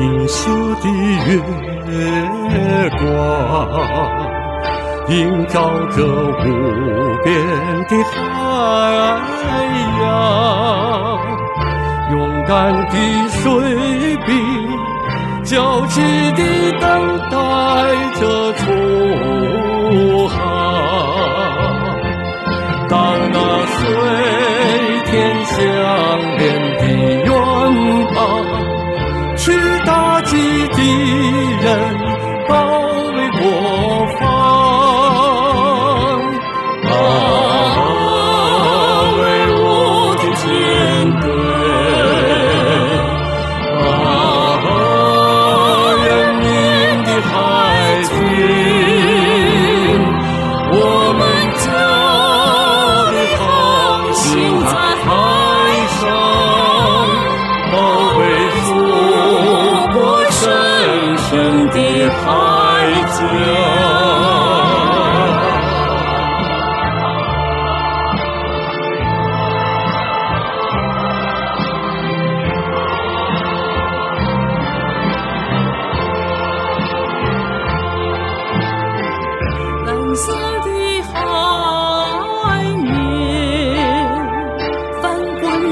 银色的月光，映照着无边的海洋。勇敢的水兵，焦急地等待着出航。当那水天相连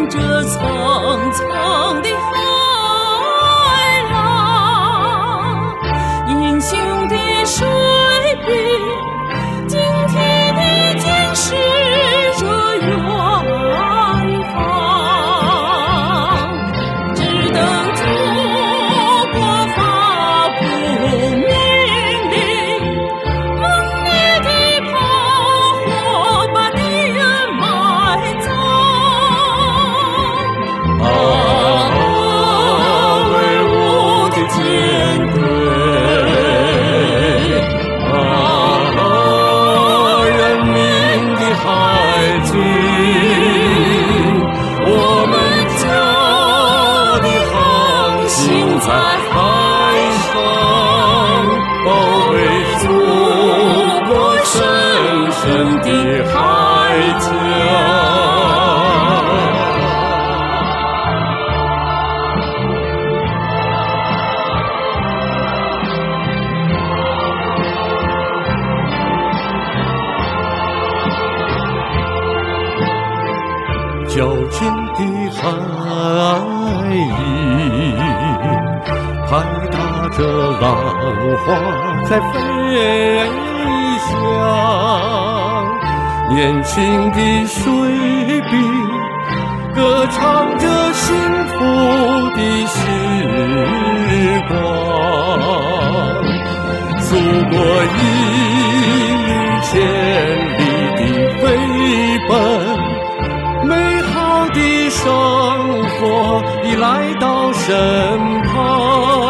滚着层层的海海矫健的海鹰，拍打着浪花在飞翔。年轻的水兵，歌唱着幸福的时光。祖国一缕千里的飞奔，美的生活已来到身旁。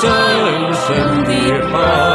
深深的爱